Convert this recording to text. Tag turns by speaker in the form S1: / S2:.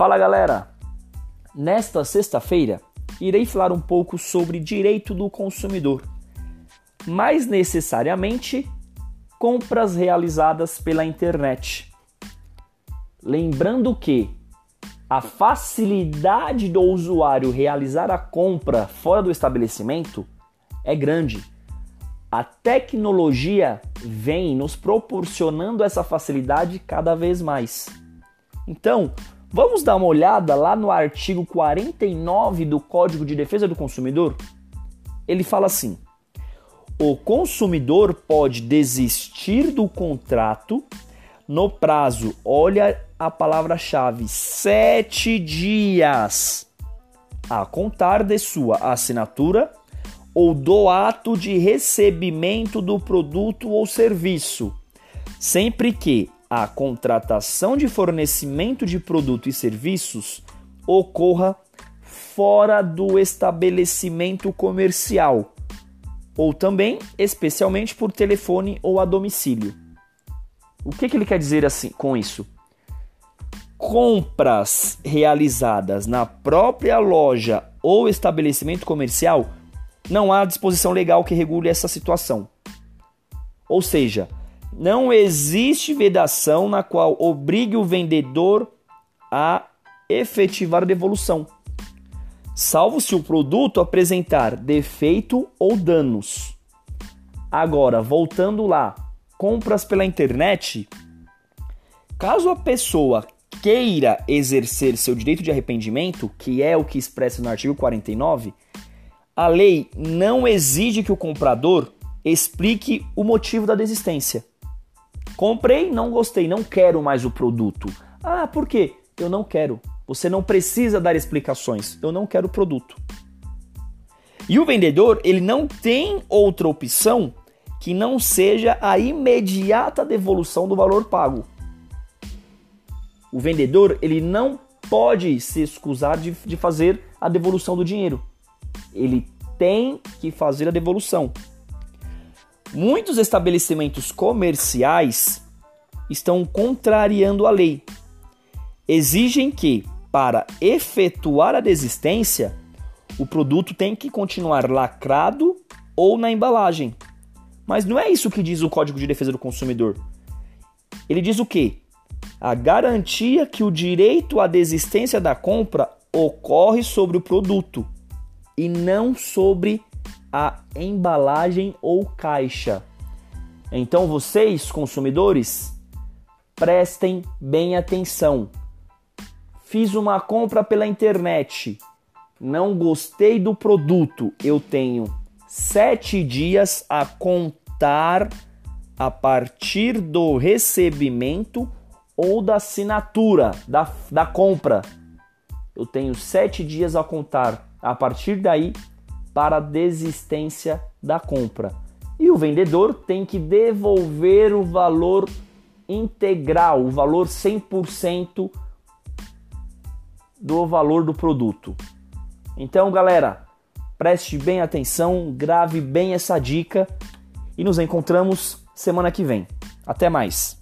S1: Fala galera! Nesta sexta-feira irei falar um pouco sobre direito do consumidor, mais necessariamente compras realizadas pela internet. Lembrando que a facilidade do usuário realizar a compra fora do estabelecimento é grande. A tecnologia vem nos proporcionando essa facilidade cada vez mais. Então, vamos dar uma olhada lá no artigo 49 do Código de Defesa do Consumidor? Ele fala assim: o consumidor pode desistir do contrato no prazo, olha a palavra-chave, sete dias. A contar de sua assinatura ou do ato de recebimento do produto ou serviço, sempre que a contratação de fornecimento de produto e serviços ocorra fora do estabelecimento comercial, ou também especialmente por telefone ou a domicílio. O que, que ele quer dizer assim com isso? Compras realizadas na própria loja ou estabelecimento comercial não há disposição legal que regule essa situação. Ou seja, não existe vedação na qual obrigue o vendedor a efetivar a devolução, salvo se o produto apresentar defeito ou danos. Agora, voltando lá, compras pela internet, caso a pessoa queira exercer seu direito de arrependimento, que é o que expressa no artigo 49, a lei não exige que o comprador explique o motivo da desistência. Comprei, não gostei, não quero mais o produto. Ah, por quê? Eu não quero. Você não precisa dar explicações. Eu não quero o produto. E o vendedor, ele não tem outra opção que não seja a imediata devolução do valor pago. O vendedor, ele não pode se excusar de, de fazer a devolução do dinheiro. Ele tem que fazer a devolução. Muitos estabelecimentos comerciais estão contrariando a lei. Exigem que, para efetuar a desistência, o produto tem que continuar lacrado ou na embalagem. Mas não é isso que diz o Código de Defesa do Consumidor. Ele diz o quê? A garantia que o direito à desistência da compra ocorre sobre o produto e não sobre a embalagem ou caixa. Então vocês, consumidores, prestem bem atenção. Fiz uma compra pela internet, não gostei do produto, eu tenho sete dias a contar a partir do recebimento ou da assinatura da, da compra. Eu tenho sete dias a contar a partir daí para a desistência da compra. E o vendedor tem que devolver o valor integral, o valor 100% do valor do produto. Então, galera, preste bem atenção, grave bem essa dica e nos encontramos semana que vem. Até mais!